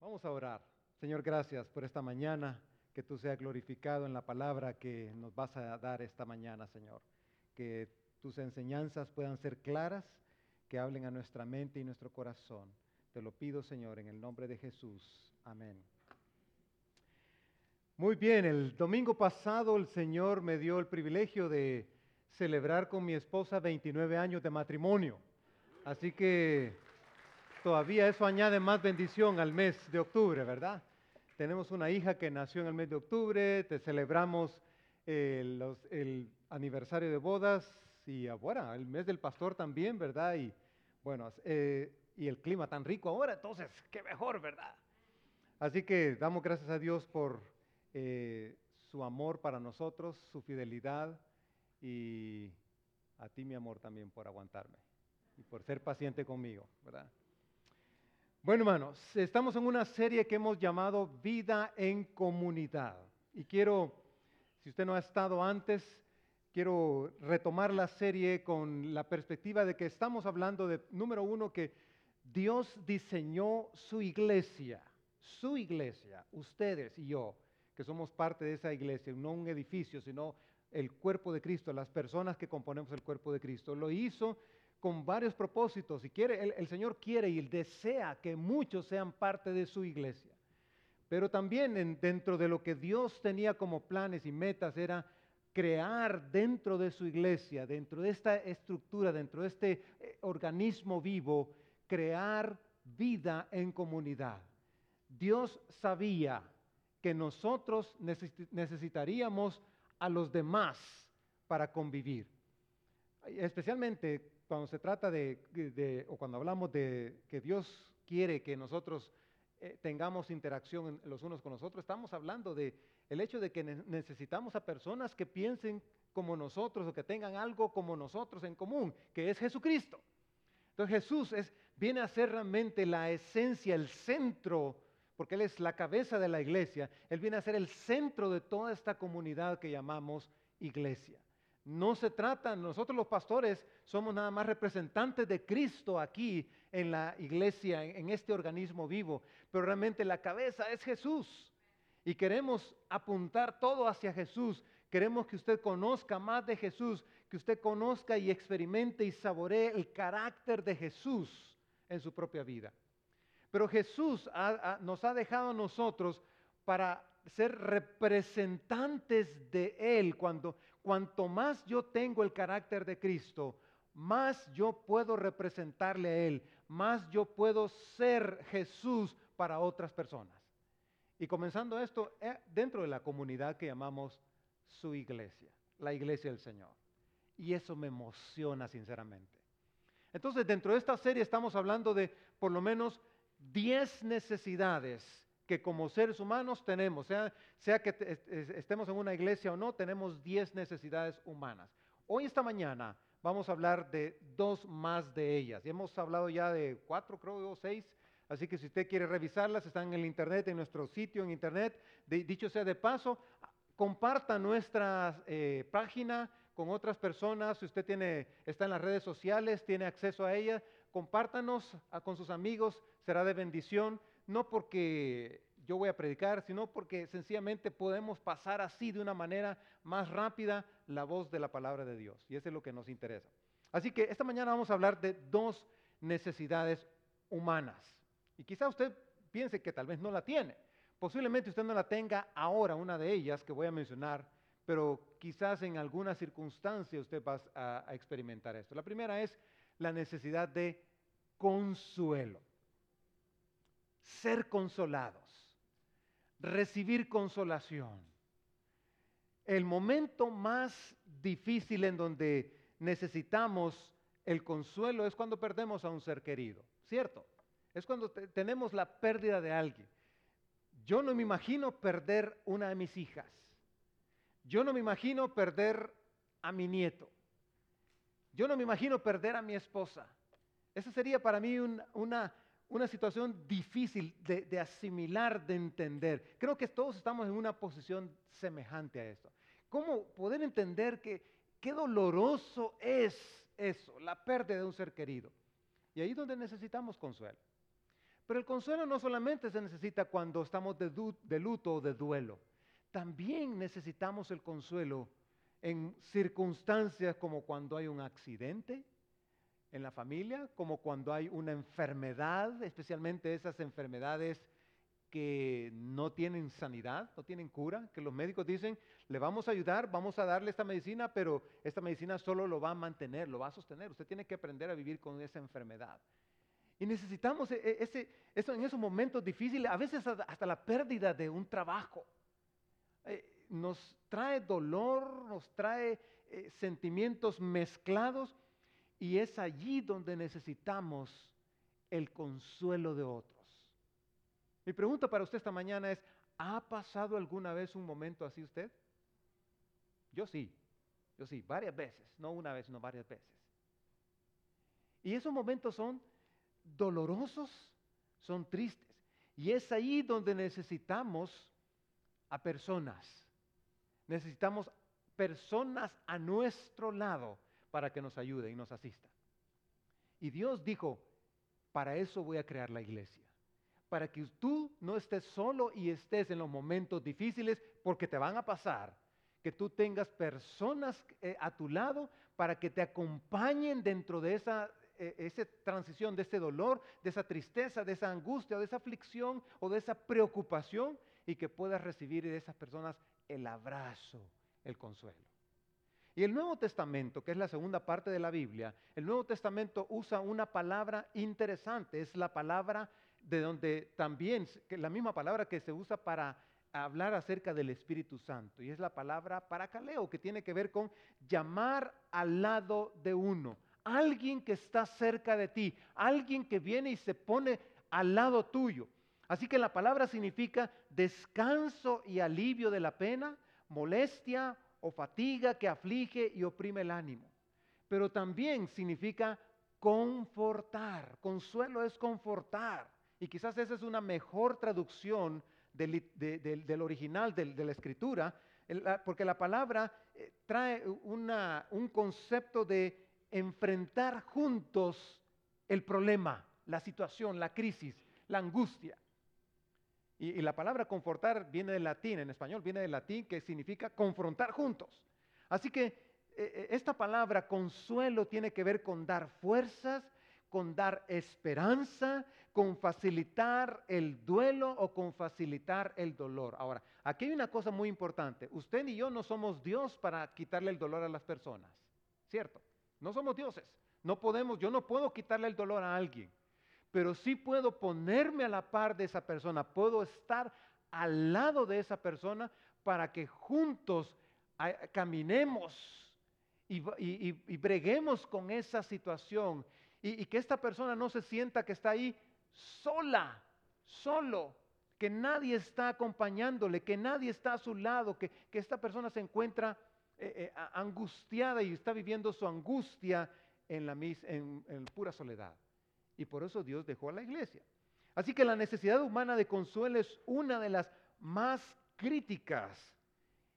Vamos a orar. Señor, gracias por esta mañana, que tú seas glorificado en la palabra que nos vas a dar esta mañana, Señor. Que tus enseñanzas puedan ser claras, que hablen a nuestra mente y nuestro corazón. Te lo pido, Señor, en el nombre de Jesús. Amén. Muy bien, el domingo pasado el Señor me dio el privilegio de celebrar con mi esposa 29 años de matrimonio. Así que todavía eso añade más bendición al mes de octubre, ¿verdad? Tenemos una hija que nació en el mes de octubre, te celebramos eh, el aniversario de bodas y ah, bueno, el mes del pastor también, ¿verdad? Y bueno, eh, y el clima tan rico ahora, entonces, qué mejor, ¿verdad? Así que damos gracias a Dios por eh, su amor para nosotros, su fidelidad y a ti, mi amor, también por aguantarme y por ser paciente conmigo, ¿verdad? Bueno, hermanos, estamos en una serie que hemos llamado Vida en Comunidad. Y quiero, si usted no ha estado antes, quiero retomar la serie con la perspectiva de que estamos hablando de, número uno, que Dios diseñó su iglesia, su iglesia, ustedes y yo, que somos parte de esa iglesia, no un edificio, sino el cuerpo de Cristo, las personas que componemos el cuerpo de Cristo. Lo hizo con varios propósitos y quiere, el, Señor quiere y desea que muchos sean parte de su iglesia. Pero también en- dentro de lo que Dios tenía como planes y metas era crear dentro de su iglesia, dentro de esta estructura, dentro de este eh, organismo vivo, crear vida en comunidad. Dios sabía que nosotros necesi- necesitaríamos a los demás para convivir. Especialmente cuando se trata de, o cuando hablamos de que Dios quiere que nosotros eh, tengamos interacción los unos con los otros, estamos hablando de el hecho de que ne- necesitamos a personas que piensen como nosotros o que tengan algo como nosotros en común, que es Jesucristo. Entonces Jesús es, viene a ser realmente la esencia, el centro, porque Él es la cabeza de la iglesia, Él viene a ser el centro de toda esta comunidad que llamamos iglesia. No se trata, nosotros los pastores somos nada más representantes de Cristo aquí en la iglesia, en, este organismo vivo, pero realmente la cabeza es Jesús. Y queremos apuntar todo hacia Jesús. Queremos que usted conozca más de Jesús, que usted conozca y experimente y saboree el carácter de Jesús en su propia vida. Pero Jesús nos ha dejado a nosotros para ser representantes de Él. Cuando, cuanto más yo tengo el carácter de Cristo, más yo puedo representarle a Él, más yo puedo ser Jesús para otras personas. Y comenzando esto eh, dentro de la comunidad que llamamos su iglesia, la iglesia del Señor. Y eso me emociona sinceramente. Entonces, dentro de esta serie estamos hablando de por lo menos 10 necesidades que como seres humanos tenemos, sea, sea que te- est- est- estemos en una iglesia o no, tenemos 10 necesidades humanas. Hoy, esta mañana, vamos a hablar de dos más de ellas. Y hemos hablado ya de cuatro, creo, o seis. Así que si usted quiere revisarlas, están en el internet, en nuestro sitio en internet. De- dicho sea de paso, comparta nuestra eh, página con otras personas. Si usted tiene, está en las redes sociales, tiene acceso a ellas, compártanos con sus amigos, será de bendición. No porque yo voy a predicar, sino porque sencillamente podemos pasar así de una manera más rápida la voz de la palabra de Dios. Y eso es lo que nos interesa. Así que esta mañana vamos a hablar de dos necesidades humanas. Y quizá usted piense que tal vez no la tiene. Posiblemente usted no la tenga ahora, una de ellas que voy a mencionar, pero quizás en alguna circunstancia usted va a, a experimentar esto. La primera es la necesidad de consuelo. Ser consolados. Recibir consolación. El momento más difícil en donde necesitamos el consuelo es cuando perdemos a un ser querido, ¿cierto? Es cuando te- tenemos la pérdida de alguien. Yo no me imagino perder una de mis hijas. Yo no me imagino perder a mi nieto. Yo no me imagino perder a mi esposa. Esa sería para mí un- una, una situación difícil de, asimilar, de entender. Creo que todos estamos en una posición semejante a esto. ¿Cómo poder entender que qué doloroso es eso, la pérdida de un ser querido? Y ahí es donde necesitamos consuelo. Pero el consuelo no solamente se necesita cuando estamos de, de luto o de duelo. También necesitamos el consuelo en circunstancias como cuando hay un accidente en la familia, como cuando hay una enfermedad, especialmente esas enfermedades que no tienen sanidad, no tienen cura, que los médicos dicen, le vamos a ayudar, vamos a darle esta medicina, pero esta medicina solo lo va a mantener, lo va a sostener. Usted tiene que aprender a vivir con esa enfermedad. Y necesitamos e, e, ese, eso en esos momentos difíciles, a veces hasta la pérdida de un trabajo. Eh, nos trae dolor, nos trae eh, sentimientos mezclados y es allí donde necesitamos el consuelo de otros. Mi pregunta para usted esta mañana es, ¿ha pasado alguna vez un momento así usted? Yo sí, yo sí, varias veces, no una vez, sino varias veces. Y esos momentos son dolorosos, son tristes. Y es ahí donde necesitamos a personas. Necesitamos personas a nuestro lado para que nos ayuden y nos asistan. Y Dios dijo, para eso voy a crear la iglesia para que tú no estés solo y estés en los momentos difíciles, porque te van a pasar, que tú tengas personas eh, a tu lado para que te acompañen dentro de esa, eh, esa transición, de ese dolor, de esa tristeza, de esa angustia, de esa aflicción o de esa preocupación y que puedas recibir de esas personas el abrazo, el consuelo. Y el Nuevo Testamento, que es la segunda parte de la Biblia, el Nuevo Testamento usa una palabra interesante, es la palabra de donde también, la misma palabra que se usa para hablar acerca del Espíritu Santo, y es la palabra paracaleo, que tiene que ver con llamar al lado de uno, alguien que está cerca de ti, alguien que viene y se pone al lado tuyo. Así que la palabra significa descanso y alivio de la pena, molestia o fatiga que aflige y oprime el ánimo. Pero también significa confortar. Consuelo es confortar. Y quizás esa es una mejor traducción del, original de, la escritura, porque la palabra eh, trae un concepto de enfrentar juntos el problema, la situación, la crisis, la angustia. Y, la palabra confortar viene del latín, en español viene del latín que significa confrontar juntos. Así que eh, eh, esta palabra consuelo tiene que ver con dar fuerzas, con dar esperanza, con facilitar el duelo o con facilitar el dolor. Ahora, aquí hay una cosa muy importante. Usted y yo no somos Dios para quitarle el dolor a las personas, ¿cierto? No somos dioses. No podemos, yo no puedo quitarle el dolor a alguien, pero sí puedo ponerme a la par de esa persona, puedo estar al lado de esa persona para que juntos caminemos y, y breguemos con esa situación y, que esta persona no se sienta que está ahí sola, solo, que nadie está acompañándole, que nadie está a su lado, que, esta persona se encuentra eh, eh, angustiada y está viviendo su angustia en, la, en pura soledad. Y por eso Dios dejó a la iglesia. Así que la necesidad humana de consuelo es una de las más críticas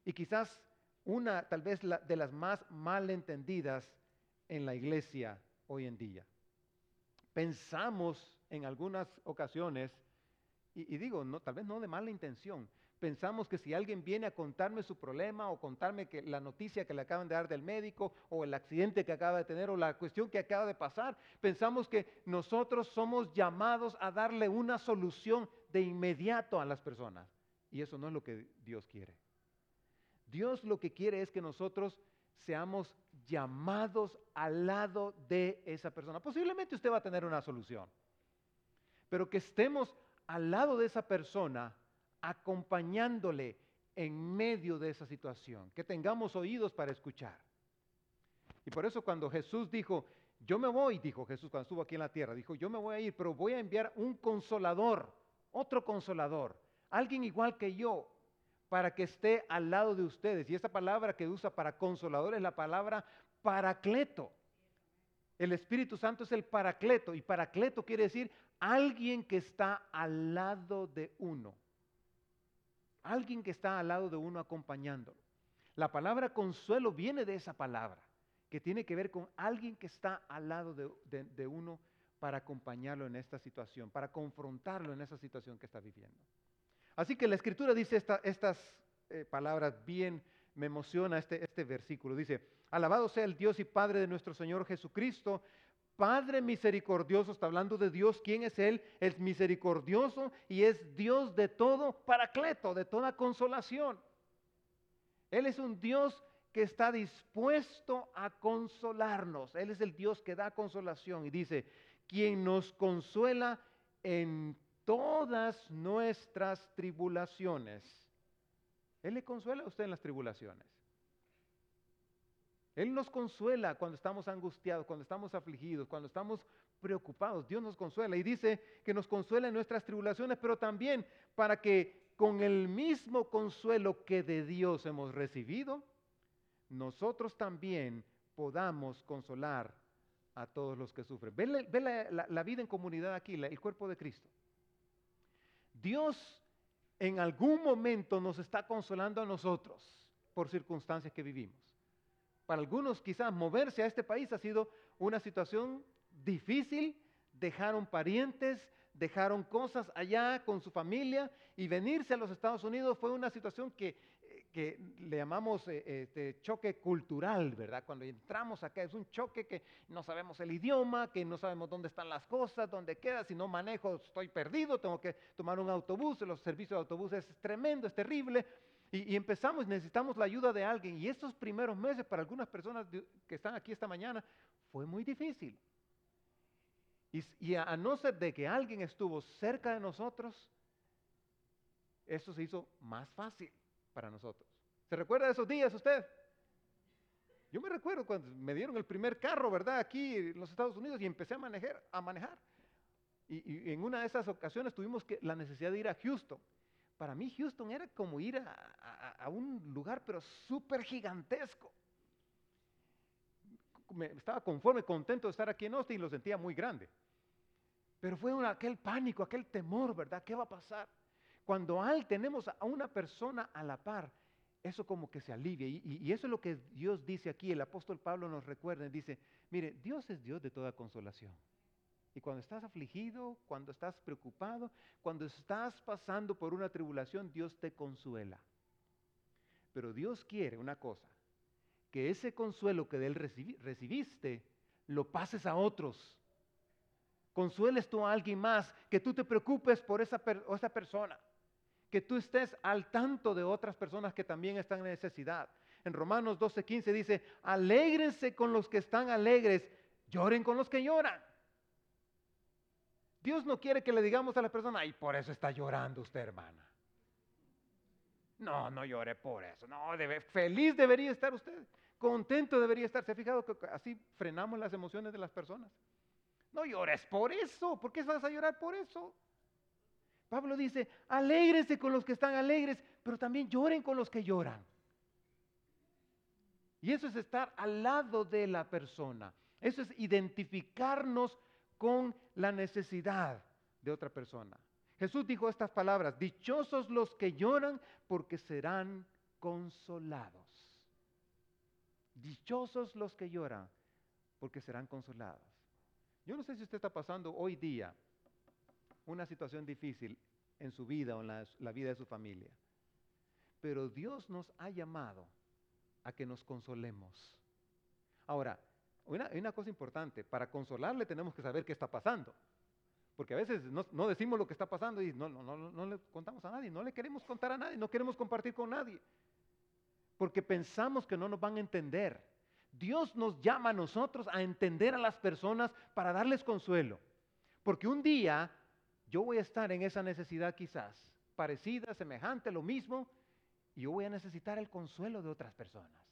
y quizás una, tal vez, de las más malentendidas en la iglesia hoy en día pensamos en algunas ocasiones, y, digo, no, tal vez no de mala intención, pensamos que si alguien viene a contarme su problema o contarme la noticia que le acaban de dar del médico o el accidente que acaba de tener o la cuestión que acaba de pasar, pensamos que nosotros somos llamados a darle una solución de inmediato a las personas. Y eso no es lo que Dios quiere. Dios lo que quiere es que nosotros seamos llamados al lado de esa persona. Posiblemente usted va a tener una solución, pero que estemos al lado de esa persona, acompañándole en medio de esa situación, que tengamos oídos para escuchar. Y por eso cuando Jesús dijo, yo me voy, dijo Jesús cuando estuvo aquí en la tierra, dijo, yo me voy a ir, pero voy a enviar un consolador, otro consolador, alguien igual que yo, para que esté al lado de ustedes. Y esta palabra que usa para consolador es la palabra paracleto. El Espíritu Santo es el paracleto y paracleto quiere decir alguien que está al lado de uno. Alguien que está al lado de uno acompañándolo. La palabra consuelo viene de esa palabra, que tiene que ver con alguien que está al lado de, uno para acompañarlo en esta situación, para confrontarlo en esa situación que está viviendo. Así que la escritura dice estas eh, palabras bien, me emociona este, este versículo. Dice, alabado sea el Dios y Padre de nuestro Señor Jesucristo, Padre misericordioso, está hablando de Dios, ¿quién es Él? Es misericordioso y es Dios de todo paracleto, de toda consolación. Él es un Dios que está dispuesto a consolarnos. Él es el Dios que da consolación y dice, quien nos consuela en todas nuestras tribulaciones. Él le consuela a usted en las tribulaciones. Él nos consuela cuando estamos angustiados, cuando estamos afligidos, cuando estamos preocupados. Dios nos consuela y dice que nos consuela en nuestras tribulaciones, pero también para que con el mismo consuelo que de Dios hemos recibido, nosotros también podamos consolar a todos los que sufren. Ve, la, vida en comunidad aquí, el cuerpo de Cristo. Dios en algún momento nos está consolando a nosotros por circunstancias que vivimos. Para algunos quizás moverse a este país ha sido una situación difícil, dejaron parientes, dejaron cosas allá con su familia y venirse a los Estados Unidos fue una situación que que le llamamos eh, este choque cultural, ¿verdad? Cuando entramos acá es un choque que no sabemos el idioma, que no sabemos dónde están las cosas, dónde queda, si no manejo estoy perdido, tengo que tomar un autobús, los servicios de autobús es tremendo, es terrible. Y, empezamos, necesitamos la ayuda de alguien. Y estos primeros meses para algunas personas que están aquí esta mañana fue muy difícil. Y, y a no ser de que alguien estuvo cerca de nosotros, eso se hizo más fácil para nosotros. ¿Se recuerda de esos días usted? Yo me recuerdo cuando me dieron el primer carro, ¿verdad? Aquí en los Estados Unidos y empecé a manejar. A manejar. Y, en una de esas ocasiones tuvimos que, la necesidad de ir a Houston. Para mí Houston era como ir a, un lugar pero súper gigantesco. Me, estaba conforme, contento de estar aquí en Austin y lo sentía muy grande. Pero fue aquel pánico, aquel temor, ¿verdad? ¿Qué va a pasar? Cuando al tenemos a una persona a la par, eso como que se alivia. Y, eso es lo que Dios dice aquí. El apóstol Pablo nos recuerda, dice, mire, Dios es Dios de toda consolación. Y cuando estás afligido, cuando estás preocupado, cuando estás pasando por una tribulación, Dios te consuela. Pero Dios quiere una cosa, que ese consuelo que de Él recibiste, lo pases a otros. Consueles tú a alguien más, que tú te preocupes por esa, esa persona que tú estés al tanto de otras personas que también están en necesidad. En Romanos 12:15 dice, alégrense con los que están alegres, lloren con los que lloran. Dios no quiere que le digamos a la persona, ay, por eso está llorando usted, hermana. No, no llore por eso. No, feliz debería estar usted. Contento debería estar. ¿Se ha fijado que así frenamos las emociones de las personas? No llores por eso. ¿Por qué vas a llorar por eso? Pablo dice, alégrese con los que están alegres, pero también lloren con los que lloran. Y eso es estar al lado de la persona. Eso es identificarnos con la necesidad de otra persona. Jesús dijo estas palabras, dichosos los que lloran porque serán consolados. Dichosos los que lloran porque serán consolados. Yo no sé si usted está pasando hoy día una situación difícil en su vida o en la, vida de su familia. Pero Dios nos ha llamado a que nos consolemos. Ahora, una, una cosa importante, para consolarle tenemos que saber qué está pasando. Porque a veces no, decimos lo que está pasando y no, no, no, no le contamos a nadie, no le queremos contar a nadie, no queremos compartir con nadie. Porque pensamos que no nos van a entender. Dios nos llama a nosotros a entender a las personas para darles consuelo. Porque un día yo voy a estar en esa necesidad quizás, parecida, semejante, lo mismo, y yo voy a necesitar el consuelo de otras personas.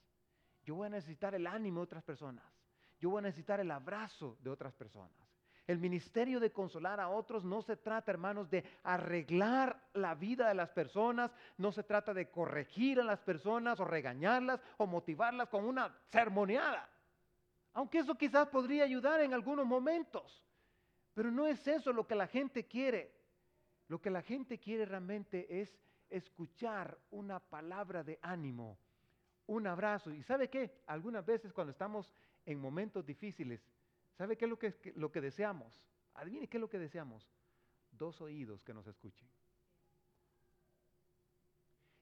Yo voy a necesitar el ánimo de otras personas. Yo voy a necesitar el abrazo de otras personas. El ministerio de consolar a otros no se trata, hermanos, de arreglar la vida de las personas, no se trata de corregir a las personas o regañarlas o motivarlas con una sermoneada. Aunque eso quizás podría ayudar en algunos momentos. Pero no es eso lo que la gente quiere. Lo que la gente quiere realmente es escuchar una palabra de ánimo, un abrazo. ¿Y sabe qué? Algunas veces cuando estamos en momentos difíciles, ¿sabe qué es lo que, lo que deseamos? adivine qué es lo que deseamos. Dos oídos que nos escuchen.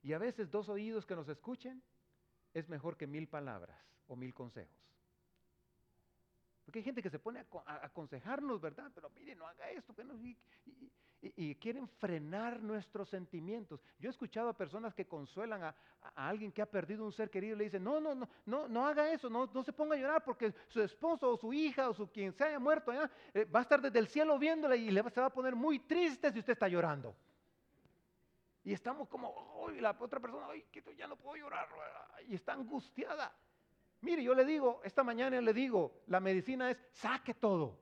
Y a veces dos oídos que nos escuchen es mejor que mil palabras o mil consejos. Porque hay gente que se pone a, aconsejarnos, ¿verdad? Pero mire, no haga esto. Que no, quieren frenar nuestros sentimientos. Yo he escuchado a personas que consuelan a, alguien que ha perdido un ser querido y le dicen, no, no, no, no, no haga eso, no, no se ponga a llorar porque su esposo o su hija o su quien se haya muerto allá eh, va a estar desde el cielo viéndola y le, se va a poner muy triste si usted está llorando. Y estamos como, la otra persona, ay, que ya no puedo llorar, y está angustiada. Mire, yo le digo, esta mañana le digo, la medicina es saque todo,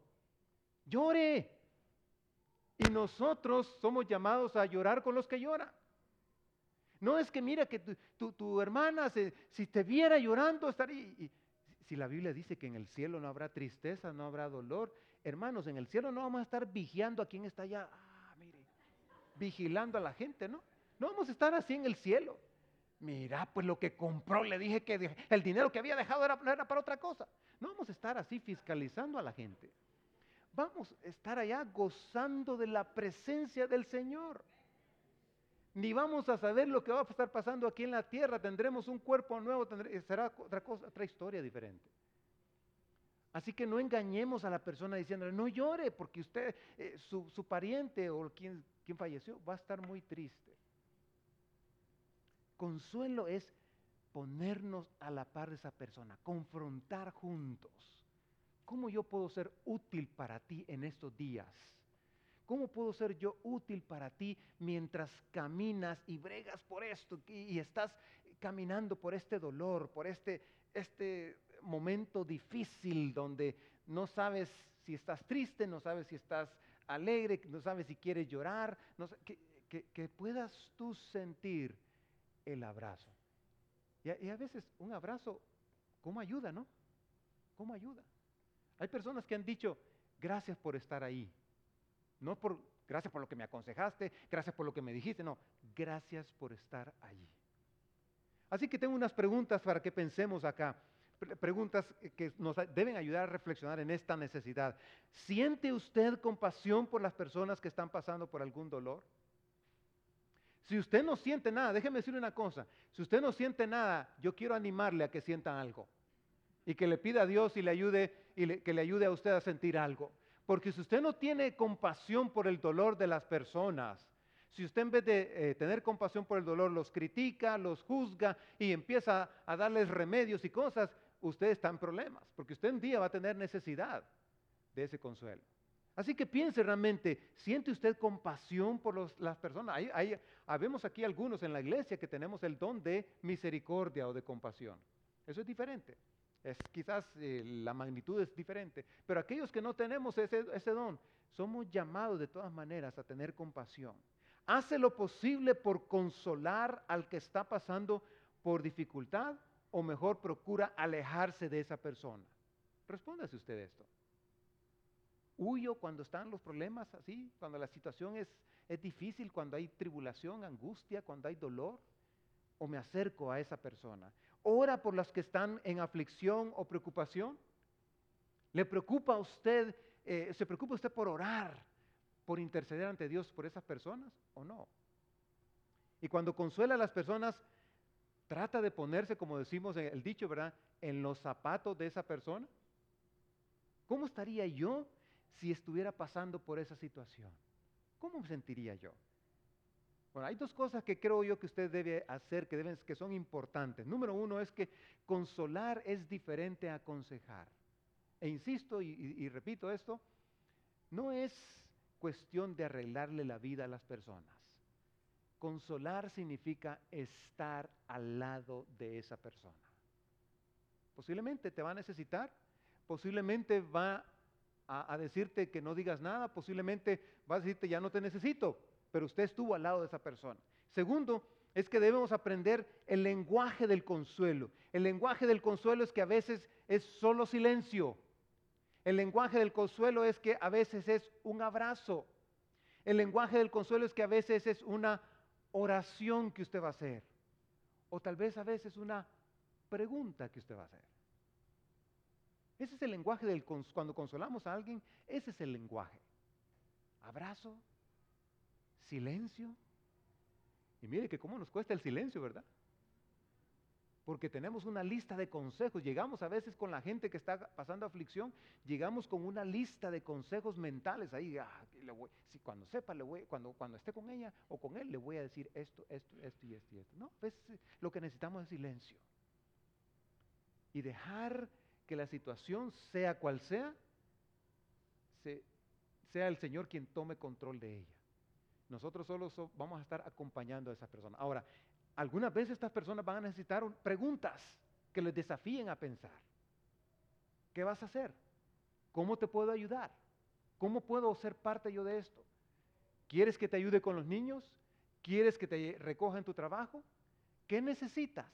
llore. Y nosotros somos llamados a llorar con los que lloran. No es que mira que tu, hermana, si te viera llorando, estaría... Y, si la Biblia dice que en el cielo no habrá tristeza, no habrá dolor, hermanos, en el cielo no vamos a estar vigiando a quien está allá. Ah, mire, vigilando a la gente, ¿no? No vamos a estar así en el cielo. Mira, pues lo que compró, le dije que el dinero que había dejado era, era para otra cosa. No vamos a estar así fiscalizando a la gente. Vamos a estar allá gozando de la presencia del Señor. Ni vamos a saber lo que va a estar pasando aquí en la tierra. Tendremos un cuerpo nuevo, será otra cosa, otra historia diferente. Así que no engañemos a la persona diciéndole, no llore, porque usted, eh, su, pariente o quien falleció, va a estar muy triste. Consuelo es ponernos a la par de esa persona, confrontar juntos. ¿Cómo yo puedo ser útil para ti en estos días? ¿Cómo puedo ser yo útil para ti mientras caminas y bregas por esto y, estás caminando por este dolor, por este, este momento difícil donde no sabes si estás triste, no sabes si estás alegre, no sabes si quieres llorar, que puedas tú sentir el abrazo. Y a, veces un abrazo, ¿cómo ayuda, no? ¿Cómo ayuda? Hay personas que han dicho, gracias por estar ahí. No por, gracias por lo que me aconsejaste, gracias por lo que me dijiste, no, gracias por estar allí. Así que tengo unas preguntas para que pensemos acá. Preguntas que nos deben ayudar a reflexionar en esta necesidad. ¿Siente usted compasión por las personas que están pasando por algún dolor? Si usted no siente nada, déjeme decirle una cosa, si usted no siente nada, yo quiero animarle a que sienta algo y que le pida a Dios y le ayude y que le ayude a usted a sentir algo. Porque si usted no tiene compasión por el dolor de las personas, si usted en vez de eh, tener compasión por el dolor los critica, los juzga y empieza a darles remedios y cosas, usted está en problemas, porque usted un día va a tener necesidad de ese consuelo. Así que piense realmente, ¿siente usted compasión por las personas? Hay, habemos aquí algunos en la iglesia que tenemos el don de misericordia o de compasión. Eso es diferente. Es, quizás eh, la magnitud es diferente. Pero aquellos que no tenemos ese, don, somos llamados de todas maneras a tener compasión. Hace lo posible por consolar al que está pasando por dificultad o mejor procura alejarse de esa persona. Respóndase usted esto. Huyo cuando están los problemas así, cuando la situación es, es difícil, cuando hay tribulación, angustia, cuando hay dolor, o me acerco a esa persona. Ora por las que están en aflicción o preocupación. ¿Le preocupa a usted, eh, se preocupa usted por orar, por interceder ante Dios por esas personas o no? Y cuando consuela a las personas, trata de ponerse, como decimos el dicho, ¿verdad?, en los zapatos de esa persona. ¿Cómo estaría yo si estuviera pasando por esa situación? ¿Cómo me sentiría yo? Hay dos cosas que creo yo que usted debe hacer que, deben, que son importantes. Número uno es que consolar es diferente a aconsejar. E insisto y repito esto, no es cuestión de arreglarle la vida a las personas. Consolar significa estar al lado de esa persona. Posiblemente te va a necesitar, posiblemente va a, decirte que no digas nada, posiblemente va a decirte ya no te necesito, pero usted estuvo al lado de esa persona. Segundo, es que debemos aprender el lenguaje del consuelo. El lenguaje del consuelo es que a veces es solo silencio. El lenguaje del consuelo es que a veces es un abrazo. El lenguaje del consuelo es que a veces es una oración que usted va a hacer. O tal vez a veces una pregunta que usted va a hacer. Ese es el lenguaje del cuando consolamos a alguien, ese es el lenguaje. abrazo, silencio. Y mire que cómo nos cuesta el silencio, ¿verdad? Porque tenemos una lista de consejos. Llegamos a veces con la gente que está pasando aflicción, llegamos con una lista de consejos mentales. Ahí, ah, si cuando sepa, le voy, cuando, cuando esté con ella o con él, le voy a decir esto, esto, esto y esto y esto. No, pues lo que necesitamos es silencio. Y dejar que la situación, sea cual sea, sea el Señor quien tome control de ella. Nosotros solo vamos a estar acompañando a esa persona. Ahora, algunas veces estas personas van a necesitar preguntas que les desafíen a pensar. ¿Qué vas a hacer? ¿Cómo te puedo ayudar? ¿Cómo puedo ser parte yo de esto? ¿Quieres que te ayude con los niños? ¿Quieres que te recoja en tu trabajo? ¿Qué necesitas?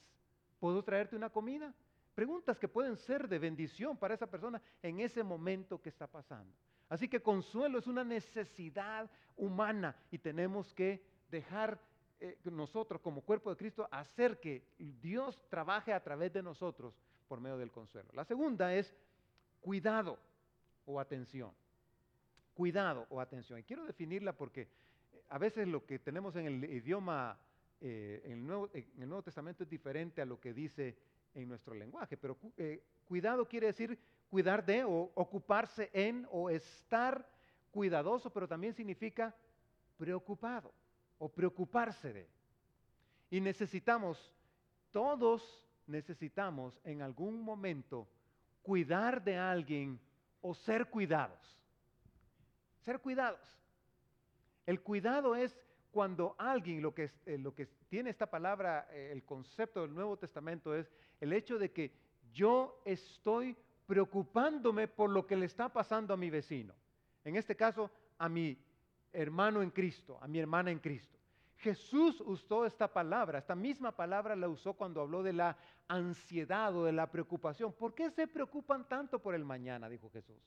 ¿Puedo traerte una comida? Preguntas que pueden ser de bendición para esa persona en ese momento que está pasando. Así que consuelo es una necesidad humana y tenemos que dejar eh, nosotros como cuerpo de Cristo hacer que Dios trabaje a través de nosotros por medio del consuelo. La segunda es cuidado o atención. Cuidado o atención. Y quiero definirla porque eh, a veces lo que tenemos en el idioma, eh, en, el Nuevo, Testamento es diferente a lo que dice en nuestro lenguaje, pero cuidado quiere decir cuidar de o ocuparse en o estar cuidadoso, pero también significa preocupado o preocuparse de. Y necesitamos, todos necesitamos en algún momento cuidar de alguien o ser cuidados. Ser cuidados. El cuidado es cuando alguien, lo que, eh, lo que tiene esta palabra, eh, el concepto del Nuevo Testamento es el hecho de que yo estoy preocupándome por lo que le está pasando a mi vecino. En este caso, a mi hermano en Cristo, a mi hermana en Cristo. Jesús usó esta palabra, esta misma palabra la usó cuando habló de la ansiedad o de la preocupación. ¿Por qué se preocupan tanto por el mañana? Dijo Jesús.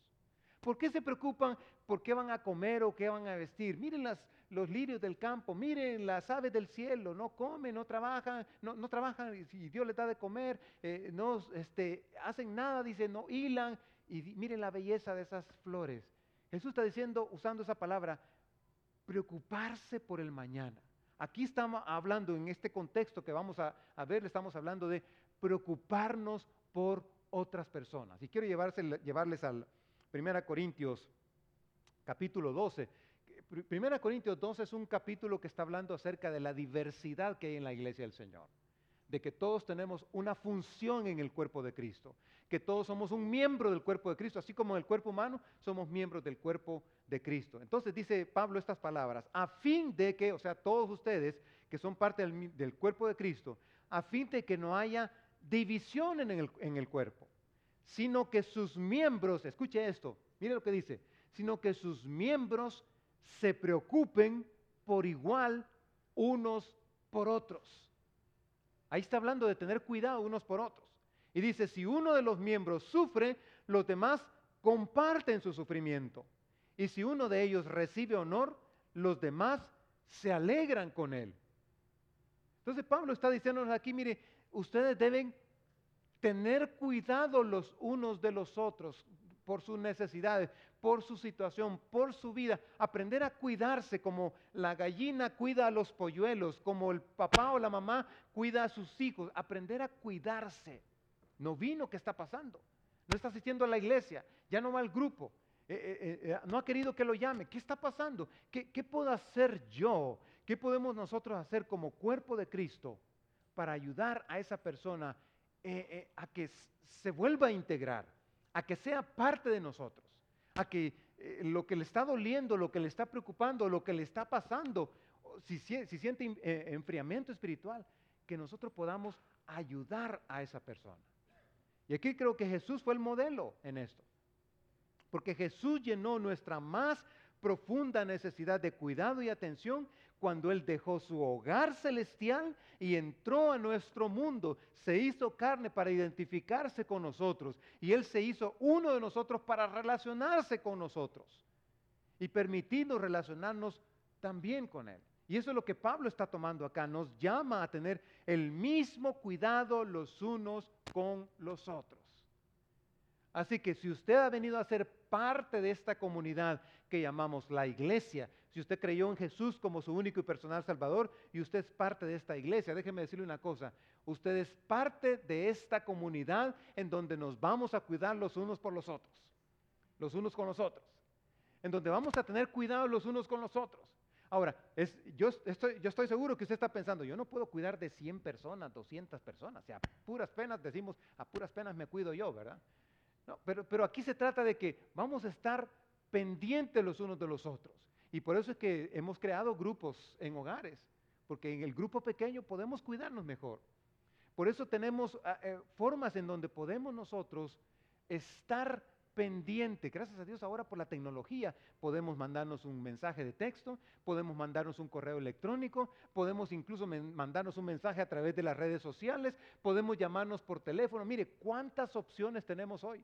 ¿Por qué se preocupan por qué van a comer o qué van a vestir? Miren las, los lirios del campo, miren las aves del cielo, no comen, no trabajan, no, no trabajan y Dios les da de comer, eh, no este, hacen nada, dice, no hilan, y miren la belleza de esas flores. Jesús está diciendo, usando esa palabra, preocuparse por el mañana. Aquí estamos hablando, en este contexto que vamos a, a ver, estamos hablando de preocuparnos por otras personas. Y quiero llevarles al, Primera Corintios capítulo 12. Primera Corintios 12 es un capítulo que está hablando acerca de la diversidad que hay en la iglesia del Señor. De que todos tenemos una función en el cuerpo de Cristo. Que todos somos un miembro del cuerpo de Cristo. Así como en el cuerpo humano somos miembros del cuerpo de Cristo. Entonces dice Pablo estas palabras. A fin de que, o sea, todos ustedes que son parte del, cuerpo de Cristo, a fin de que no haya división en el, en el cuerpo sino que sus miembros, escuche esto, mire lo que dice, sino que sus miembros se preocupen por igual unos por otros. Ahí está hablando de tener cuidado unos por otros. Y dice, si uno de los miembros sufre, los demás comparten su sufrimiento. Y si uno de ellos recibe honor, los demás se alegran con él. Entonces Pablo está diciéndonos aquí, mire, ustedes deben tener cuidado los unos de los otros por sus necesidades, por su situación, por su vida, aprender a cuidarse como la gallina cuida a los polluelos, como el papá o la mamá cuida a sus hijos, aprender a cuidarse. No vino, ¿qué está pasando? No está asistiendo a la iglesia, ya no va al grupo, eh, eh, eh, no ha querido que lo llame. ¿Qué está pasando? ¿Qué, ¿Qué puedo hacer yo? ¿Qué podemos nosotros hacer como cuerpo de Cristo para ayudar a esa persona eh, eh, a que se vuelva a integrar, a que sea parte de nosotros, a que eh, lo que le está doliendo, lo que le está preocupando, lo que le está pasando, si, si siente enfriamiento espiritual, que nosotros podamos ayudar a esa persona. Y aquí creo que Jesús fue el modelo en esto. Porque Jesús llenó nuestra más profunda necesidad de cuidado y atención cuando Él dejó su hogar celestial y entró a nuestro mundo. Se hizo carne para identificarse con nosotros y Él se hizo uno de nosotros para relacionarse con nosotros y permitirnos relacionarnos también con Él. Y eso es lo que Pablo está tomando acá. Nos llama a tener el mismo cuidado los unos con los otros. Así que si usted ha venido a ser parte de esta comunidad que llamamos la iglesia. Si usted creyó en Jesús como su único y personal Salvador y usted es parte de esta iglesia, déjeme decirle una cosa, usted es parte de esta comunidad en donde nos vamos a cuidar los unos por los otros, los unos con los otros, en donde vamos a tener cuidado los unos con los otros. Ahora, yo, estoy, seguro que usted está pensando, yo no puedo cuidar de 100 personas, 200 personas, o sea, a puras penas decimos, a puras penas me cuido yo, ¿verdad? No, pero aquí se trata de que vamos a estar pendientes los unos de los otros. Y por eso es que hemos creado grupos en hogares, porque en el grupo pequeño podemos cuidarnos mejor. Por eso tenemos ah, eh, formas en donde podemos nosotros estar pendiente. Gracias a Dios ahora por la tecnología podemos mandarnos un mensaje de texto, podemos mandarnos un correo electrónico, podemos incluso mandarnos un mensaje a través de las redes sociales, podemos llamarnos por teléfono. Mire, ¿cuántas opciones tenemos hoy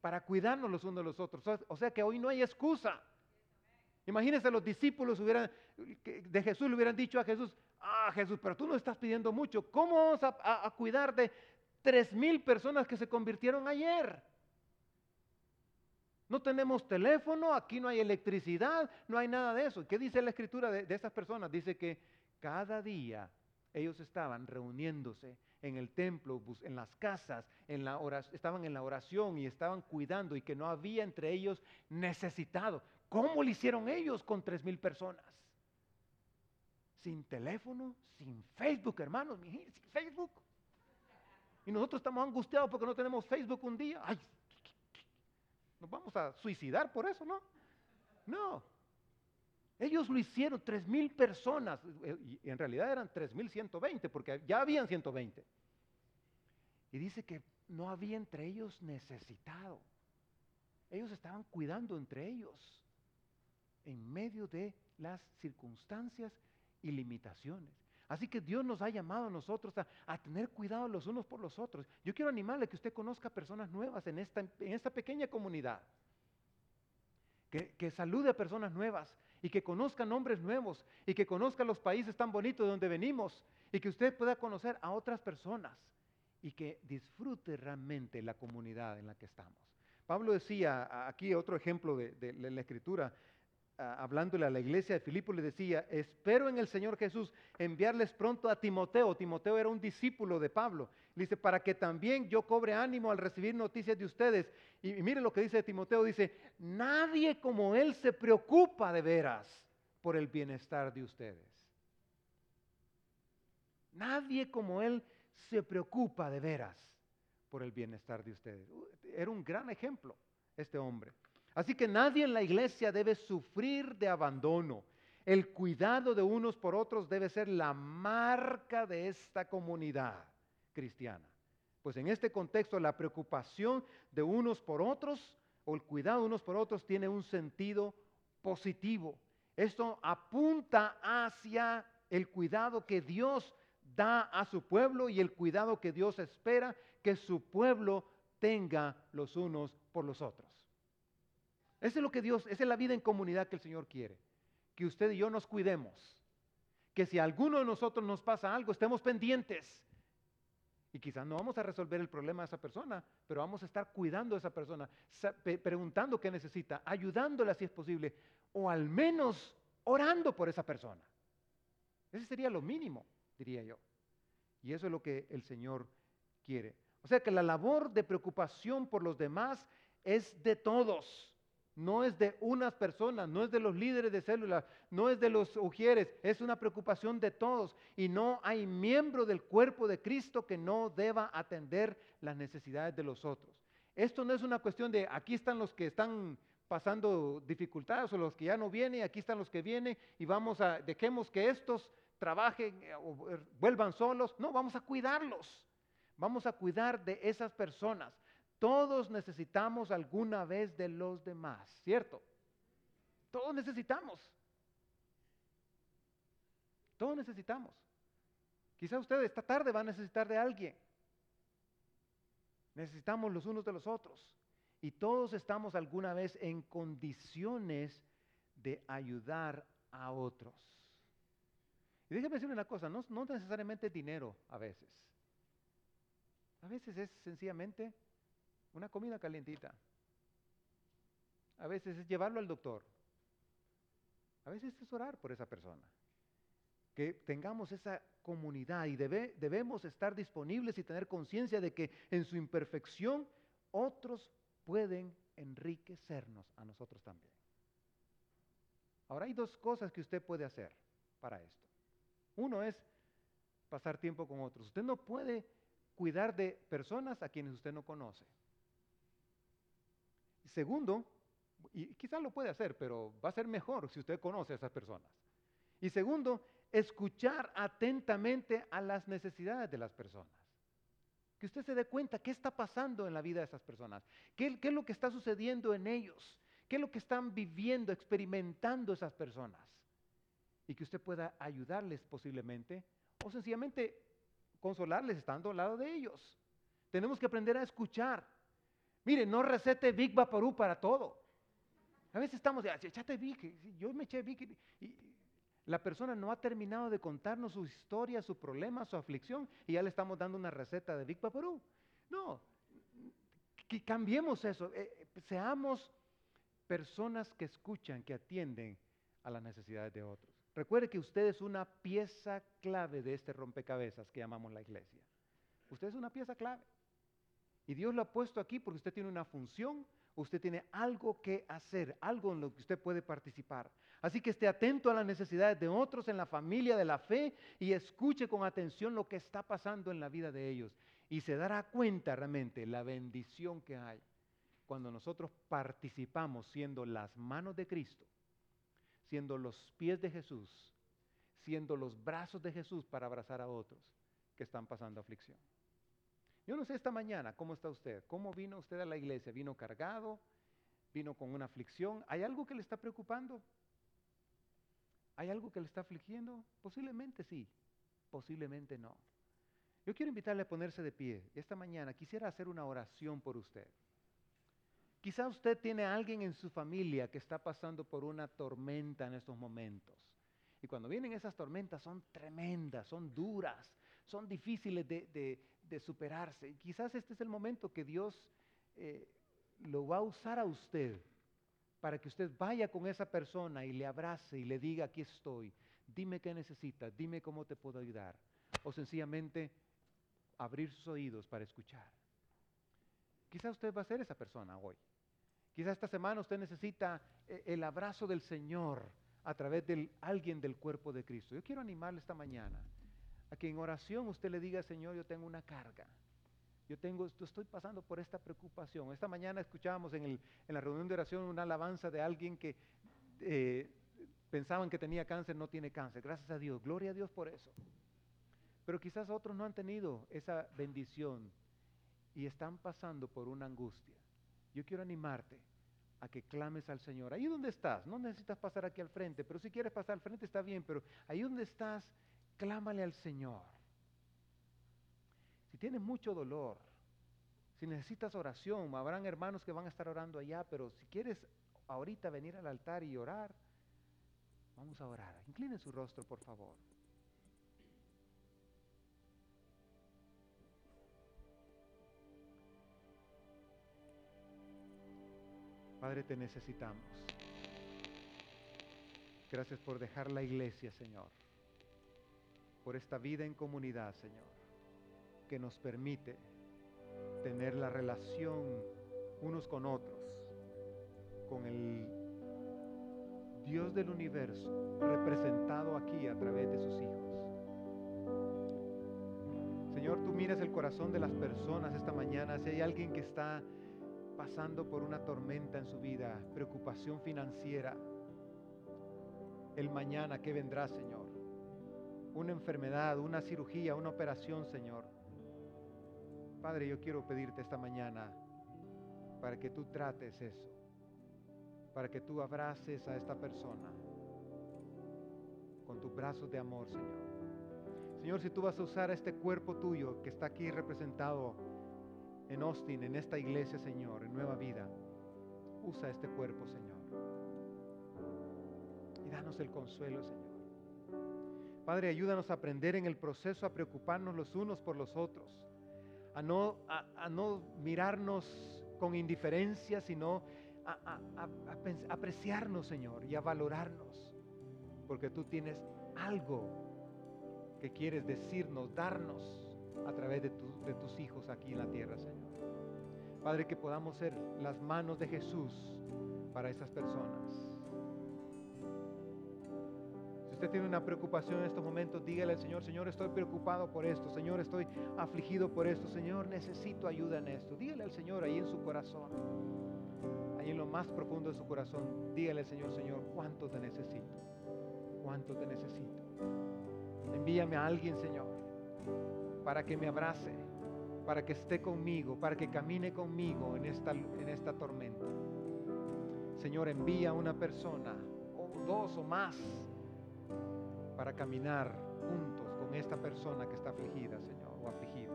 para cuidarnos los unos de los otros? O sea que hoy no hay excusa. Imagínense los discípulos hubieran, de Jesús le hubieran dicho a Jesús, ah Jesús, pero tú no estás pidiendo mucho, ¿cómo vamos a, a cuidar de tres mil personas que se convirtieron ayer? No tenemos teléfono, aquí no hay electricidad, no hay nada de eso. ¿Qué dice la escritura de, estas personas? Dice que cada día ellos estaban reuniéndose en el templo, en las casas, en la estaban en la oración y estaban cuidando y que no había entre ellos necesitado. ¿Cómo lo hicieron ellos con tres mil personas? Sin teléfono, sin Facebook, hermanos, sin Facebook. Y nosotros estamos angustiados porque no tenemos Facebook un día. Ay, nos vamos a suicidar por eso, ¿no? No. Ellos lo hicieron, tres mil personas, y en realidad eran tres mil ciento veinte, porque ya habían 120. Y dice que no había entre ellos necesitado. Ellos estaban cuidando entre ellos en medio de las circunstancias y limitaciones. Así que Dios nos ha llamado a nosotros a, tener cuidado los unos por los otros. Yo quiero animarle a que usted conozca personas nuevas en esta, en esta pequeña comunidad. Que, que, salude a personas nuevas y que conozca nombres nuevos y que conozca los países tan bonitos de donde venimos y que usted pueda conocer a otras personas y que disfrute realmente la comunidad en la que estamos. Pablo decía, aquí otro ejemplo de, de la escritura, hablándole a la iglesia de Filipo, le decía, espero en el Señor Jesús enviarles pronto a Timoteo. Timoteo era un discípulo de Pablo. Dice, para que también yo cobre ánimo al recibir noticias de ustedes. Y, y mire lo que dice Timoteo, dice, nadie como él se preocupa de veras por el bienestar de ustedes. Nadie como él se preocupa de veras por el bienestar de ustedes. Era un gran ejemplo este hombre. Así que nadie en la iglesia debe sufrir de abandono. El cuidado de unos por otros debe ser la marca de esta comunidad cristiana. Pues en este contexto la preocupación de unos por otros o el cuidado de unos por otros tiene un sentido positivo. Esto apunta hacia el cuidado que Dios da a su pueblo y el cuidado que Dios espera que su pueblo tenga los unos por los otros. Esa es lo que Dios, esa es la vida en comunidad que el Señor quiere. Que usted y yo nos cuidemos. Que si a alguno de nosotros nos pasa algo, estemos pendientes. Y quizás no vamos a resolver el problema de esa persona, pero vamos a estar cuidando a esa persona, preguntando qué necesita, ayudándola si es posible, o al menos orando por esa persona. Ese sería lo mínimo, diría yo. Y eso es lo que el Señor quiere. O sea que la labor de preocupación por los demás es de todos no es de unas personas, no es de los líderes de células, no es de los ujieres, es una preocupación de todos. Y no hay miembro del cuerpo de Cristo que no deba atender las necesidades de los otros. Esto no es una cuestión de aquí están los que están pasando dificultades o los que ya no vienen, aquí están los que vienen y vamos a, dejemos que estos trabajen eh, o eh, vuelvan solos. No, vamos a cuidarlos. Vamos a cuidar de esas personas. Todos necesitamos alguna vez de los demás, ¿cierto? Todos necesitamos. Todos necesitamos. Quizá usted esta tarde va a necesitar de alguien. Necesitamos los unos de los otros. Y todos estamos alguna vez en condiciones de ayudar a otros. Y déjeme decirle una cosa, no, no necesariamente dinero a veces. A veces es sencillamente una comida calientita. a veces es llevarlo al doctor, a veces es orar por esa persona. Que tengamos esa comunidad y debemos estar disponibles y tener conciencia de que en su imperfección otros pueden enriquecernos a nosotros también. Ahora hay dos cosas que usted puede hacer para esto. Uno es pasar tiempo con otros. Usted no puede cuidar de personas a quienes usted no conoce. Segundo, y quizás lo puede hacer, pero va a ser mejor si usted conoce a esas personas. Y segundo, escuchar atentamente a las necesidades de las personas. Que usted se dé cuenta qué está pasando en la vida de esas personas, qué, es lo que está sucediendo en ellos, qué es lo que están viviendo, experimentando esas personas. Y que usted pueda ayudarles posiblemente o sencillamente consolarles estando al lado de ellos. Tenemos que aprender a escuchar. Mire, no recete Big Vaporú para todo. A veces estamos, echate Big, yo me eché Big y, la persona no ha terminado de contarnos su historia, su problema, su aflicción y ya le estamos dando una receta de Big Vaporú. No, que cambiemos eso, eh, seamos personas que escuchan, que atienden a las necesidades de otros. Recuerde que usted es una pieza clave de este rompecabezas que llamamos la iglesia. Usted es una pieza clave. Y Dios lo ha puesto aquí porque usted tiene una función, usted tiene algo que hacer, algo en lo que usted puede participar. Así que esté atento a las necesidades de otros en la familia de la fe y escuche con atención lo que está pasando en la vida de ellos. Y se dará cuenta realmente la bendición que hay cuando nosotros participamos siendo las manos de Cristo, siendo los pies de Jesús, siendo los brazos de Jesús para abrazar a otros que están pasando aflicción. Yo no sé esta mañana cómo está usted, cómo vino usted a la iglesia, vino cargado, vino con una aflicción, ¿hay algo que le está preocupando? ¿Hay algo que le está afligiendo? Posiblemente sí, posiblemente no. Yo quiero invitarle a ponerse de pie. Esta mañana quisiera hacer una oración por usted. Quizá usted tiene a alguien en su familia que está pasando por una tormenta en estos momentos. Y cuando vienen esas tormentas son tremendas, son duras, son difíciles de, superarse. quizás este es el momento que Dios eh, lo va a usar a usted para que usted vaya con esa persona y le abrace y le diga, aquí estoy, dime qué necesitas, dime cómo te puedo ayudar. O sencillamente abrir sus oídos para escuchar. Quizás usted va a ser esa persona hoy. Quizás esta semana usted necesita eh, el abrazo del Señor a través de alguien del cuerpo de Cristo. Yo quiero animarle esta mañana a que en oración usted le diga, Señor, yo tengo una carga. Yo tengo, estoy pasando por esta preocupación. Esta mañana escuchábamos en, la reunión de oración una alabanza de alguien que eh, pensaban que tenía cáncer, no tiene cáncer. Gracias a Dios, gloria a Dios por eso. Pero quizás otros no han tenido esa bendición y están pasando por una angustia. Yo quiero animarte a que clames al Señor. Ahí donde estás, no necesitas pasar aquí al frente, pero si quieres pasar al frente está bien, pero ahí donde estás, clámale al Señor. Si tienes mucho dolor, si necesitas oración, habrán hermanos que van a estar orando allá, pero si quieres ahorita venir al altar y orar, vamos a orar. Incline su rostro, por favor. Padre, te necesitamos. Gracias por dejar la iglesia, Señor. Por esta vida en comunidad, Señor, que nos permite tener la relación unos con otros, con el Dios del universo representado aquí a través de sus hijos. Señor, tú miras el corazón de las personas esta mañana. Si hay alguien que está pasando por una tormenta en su vida, preocupación financiera, el mañana que vendrá, Señor, una enfermedad, una cirugía, una operación, Señor. Padre, yo quiero pedirte esta mañana para que tú trates eso, para que tú abraces a esta persona con tus brazos de amor, Señor. Señor, si tú vas a usar este cuerpo tuyo que está aquí representado, en Austin, en esta iglesia, Señor, en Nueva Vida. Usa este cuerpo, Señor. Y danos el consuelo, Señor. Padre, ayúdanos a aprender en el proceso a preocuparnos los unos por los otros, a no, mirarnos con indiferencia, sino a, apreciarnos, Señor, y a valorarnos, porque tú tienes algo que quieres decirnos, darnos a través de tus hijos aquí en la tierra, Señor. Padre, que podamos ser las manos de Jesús para esas personas. Usted tiene una preocupación en estos momentos, dígale al Señor, Señor, estoy preocupado por esto, Señor, estoy afligido por esto, Señor, necesito ayuda en esto. Dígale al Señor ahí en su corazón, ahí en lo más profundo de su corazón, dígale al Señor, Señor, cuánto te necesito, cuánto te necesito. Envíame a alguien, Señor, para que me abrace, para que esté conmigo, para que camine conmigo en esta, en esta tormenta. Señor, envía a una persona, o dos o más, para caminar juntos con esta persona que está afligida, Señor, o afligido.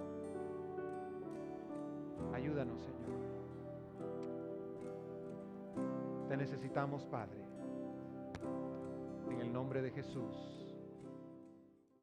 Ayúdanos, Señor. Te necesitamos, Padre. En el nombre de Jesús.